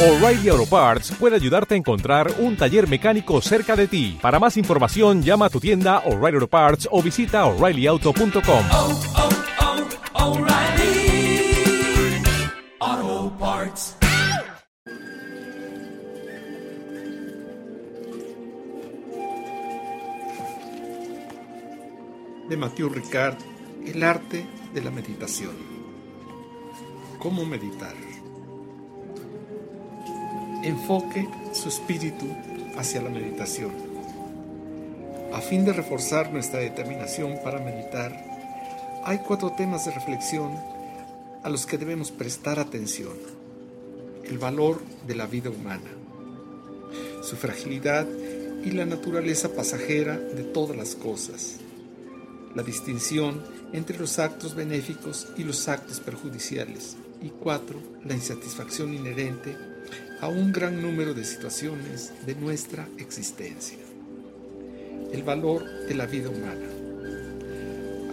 O'Reilly Auto Parts puede ayudarte a encontrar un taller mecánico cerca de ti. Para más información, llama a tu tienda O'Reilly Auto Parts o visita oreillyauto.com. oh, oh, Parts. de Mathieu Ricard, El arte de la meditación. ¿Cómo meditar? Enfoque su espíritu hacia la meditación. A fin de reforzar nuestra determinación para meditar, hay cuatro temas de reflexión a los que debemos prestar atención. El valor de la vida humana, su fragilidad y la naturaleza pasajera de todas las cosas la distinción entre los actos benéficos y los actos perjudiciales. Y cuatro, la insatisfacción inherente a un gran número de situaciones de nuestra existencia. El valor de la vida humana.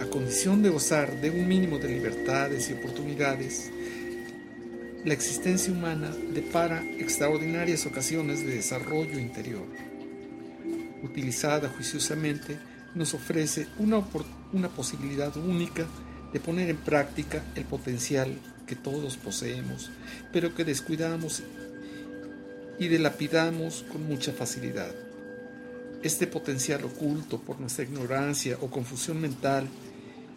A condición de gozar de un mínimo de libertades y oportunidades, la existencia humana depara extraordinarias ocasiones de desarrollo interior. Utilizada juiciosamente, nos ofrece una, una posibilidad única de poner en práctica el potencial que todos poseemos, pero que descuidamos y dilapidamos con mucha facilidad. Este potencial oculto por nuestra ignorancia o confusión mental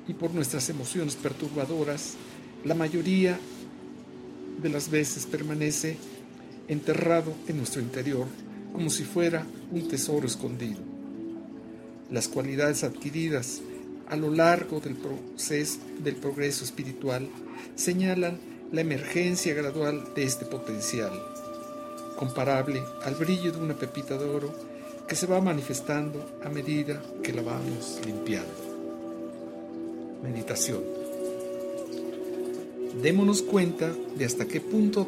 y por nuestras emociones perturbadoras, la mayoría de las veces permanece enterrado en nuestro interior como si fuera un tesoro escondido las cualidades adquiridas a lo largo del proceso del progreso espiritual señalan la emergencia gradual de este potencial, comparable al brillo de una pepita de oro que se va manifestando a medida que la vamos limpiando. Meditación. Démonos cuenta de hasta qué punto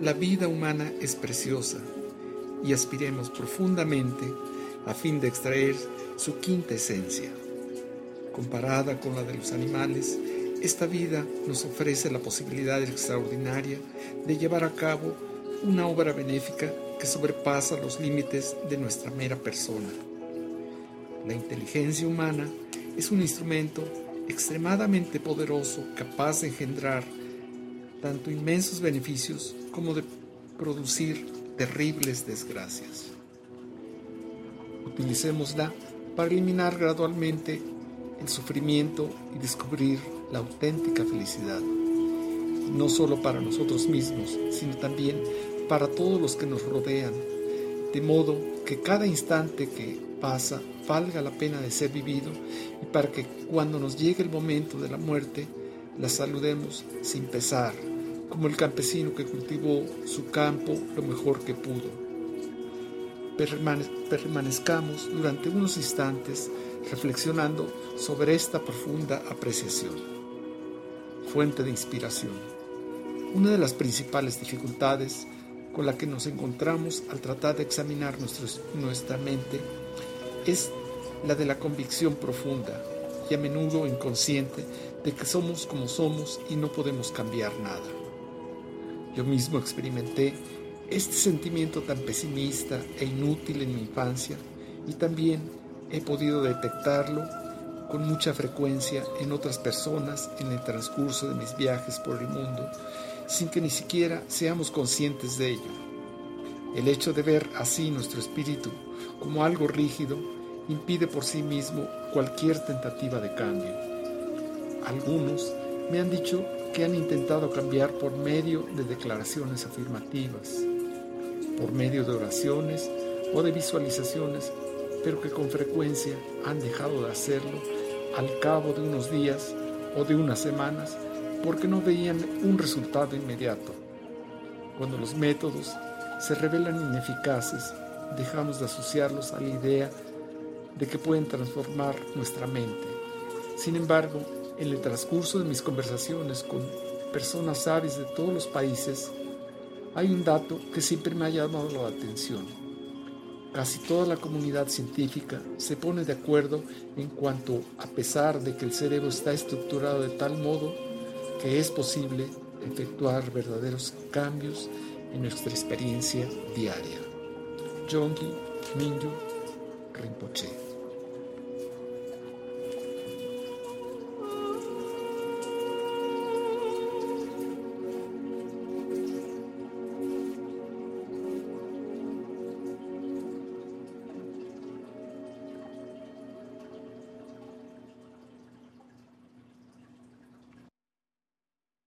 la vida humana es preciosa y aspiremos profundamente a fin de extraer su quinta esencia. Comparada con la de los animales, esta vida nos ofrece la posibilidad extraordinaria de llevar a cabo una obra benéfica que sobrepasa los límites de nuestra mera persona. La inteligencia humana es un instrumento extremadamente poderoso capaz de engendrar tanto inmensos beneficios como de producir terribles desgracias utilicémosla para eliminar gradualmente el sufrimiento y descubrir la auténtica felicidad. No solo para nosotros mismos, sino también para todos los que nos rodean, de modo que cada instante que pasa valga la pena de ser vivido y para que cuando nos llegue el momento de la muerte, la saludemos sin pesar, como el campesino que cultivó su campo lo mejor que pudo permanezcamos durante unos instantes reflexionando sobre esta profunda apreciación. Fuente de inspiración. Una de las principales dificultades con la que nos encontramos al tratar de examinar nuestra mente es la de la convicción profunda y a menudo inconsciente de que somos como somos y no podemos cambiar nada. Yo mismo experimenté este sentimiento tan pesimista e inútil en mi infancia y también he podido detectarlo con mucha frecuencia en otras personas en el transcurso de mis viajes por el mundo, sin que ni siquiera seamos conscientes de ello. El hecho de ver así nuestro espíritu como algo rígido impide por sí mismo cualquier tentativa de cambio. Algunos me han dicho que han intentado cambiar por medio de declaraciones afirmativas, por medio de oraciones o de visualizaciones, pero que con frecuencia han dejado de hacerlo al cabo de unos días o de unas semanas porque no veían un resultado inmediato. Cuando los métodos se revelan ineficaces, dejamos de asociarlos a la idea de que pueden transformar nuestra mente. Sin embargo, en el transcurso de mis conversaciones con personas sabias de todos los países, hay un dato que siempre me ha llamado la atención. Casi toda la comunidad científica se pone de acuerdo en cuanto a pesar de que el cerebro está estructurado de tal modo que es posible efectuar verdaderos cambios en nuestra experiencia diaria. Yonggi Mingyur Rinpoche.